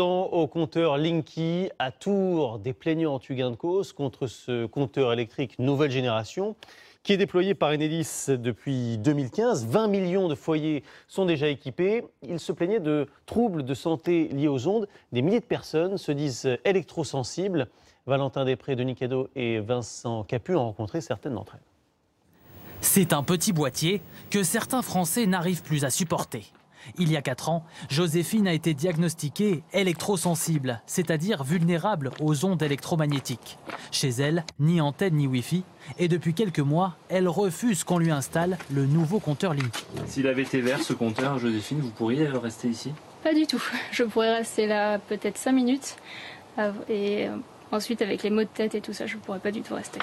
au compteur Linky à Tours, des plaignants eu gain de cause contre ce compteur électrique nouvelle génération qui est déployé par Enedis depuis 2015. 20 millions de foyers sont déjà équipés. Ils se plaignaient de troubles de santé liés aux ondes. Des milliers de personnes se disent électrosensibles. Valentin Després, Denis Cadeau et Vincent Capu ont rencontré certaines d'entre elles. C'est un petit boîtier que certains Français n'arrivent plus à supporter. Il y a 4 ans, Joséphine a été diagnostiquée électrosensible, c'est-à-dire vulnérable aux ondes électromagnétiques. Chez elle, ni antenne ni Wi-Fi, et depuis quelques mois, elle refuse qu'on lui installe le nouveau compteur Link. S'il avait été vert ce compteur, Joséphine, vous pourriez rester ici? Pas du tout. Je pourrais rester là peut-être 5 minutes, et euh, ensuite avec les maux de tête et tout ça, je ne pourrais pas du tout rester.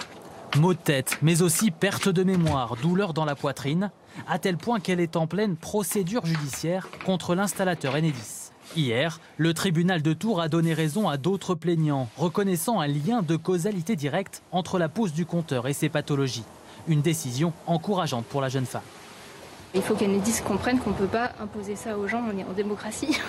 Maux de tête, mais aussi perte de mémoire, douleur dans la poitrine, à tel point qu'elle est en pleine procédure judiciaire contre l'installateur Enedis. Hier, le tribunal de Tours a donné raison à d'autres plaignants, reconnaissant un lien de causalité directe entre la pose du compteur et ses pathologies. Une décision encourageante pour la jeune femme. Il faut qu'Enedis comprenne qu'on ne peut pas imposer ça aux gens, on est en démocratie.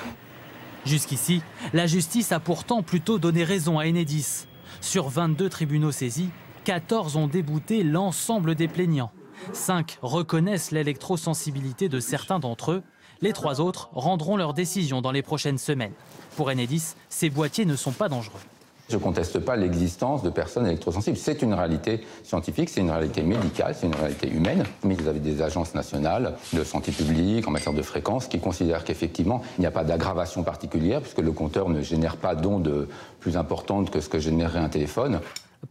Jusqu'ici, la justice a pourtant plutôt donné raison à Enedis. Sur 22 tribunaux saisis, 14 ont débouté l'ensemble des plaignants. 5 reconnaissent l'électrosensibilité de certains d'entre eux. Les trois autres rendront leur décision dans les prochaines semaines. Pour Enedis, ces boîtiers ne sont pas dangereux. Je ne conteste pas l'existence de personnes électrosensibles. C'est une réalité scientifique, c'est une réalité médicale, c'est une réalité humaine. Mais vous avez des agences nationales de santé publique en matière de fréquence qui considèrent qu'effectivement, il n'y a pas d'aggravation particulière puisque le compteur ne génère pas d'ondes plus importantes que ce que générerait un téléphone.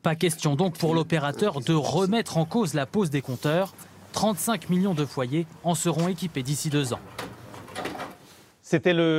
Pas question donc pour l'opérateur de remettre en cause la pose des compteurs. 35 millions de foyers en seront équipés d'ici deux ans. C'était le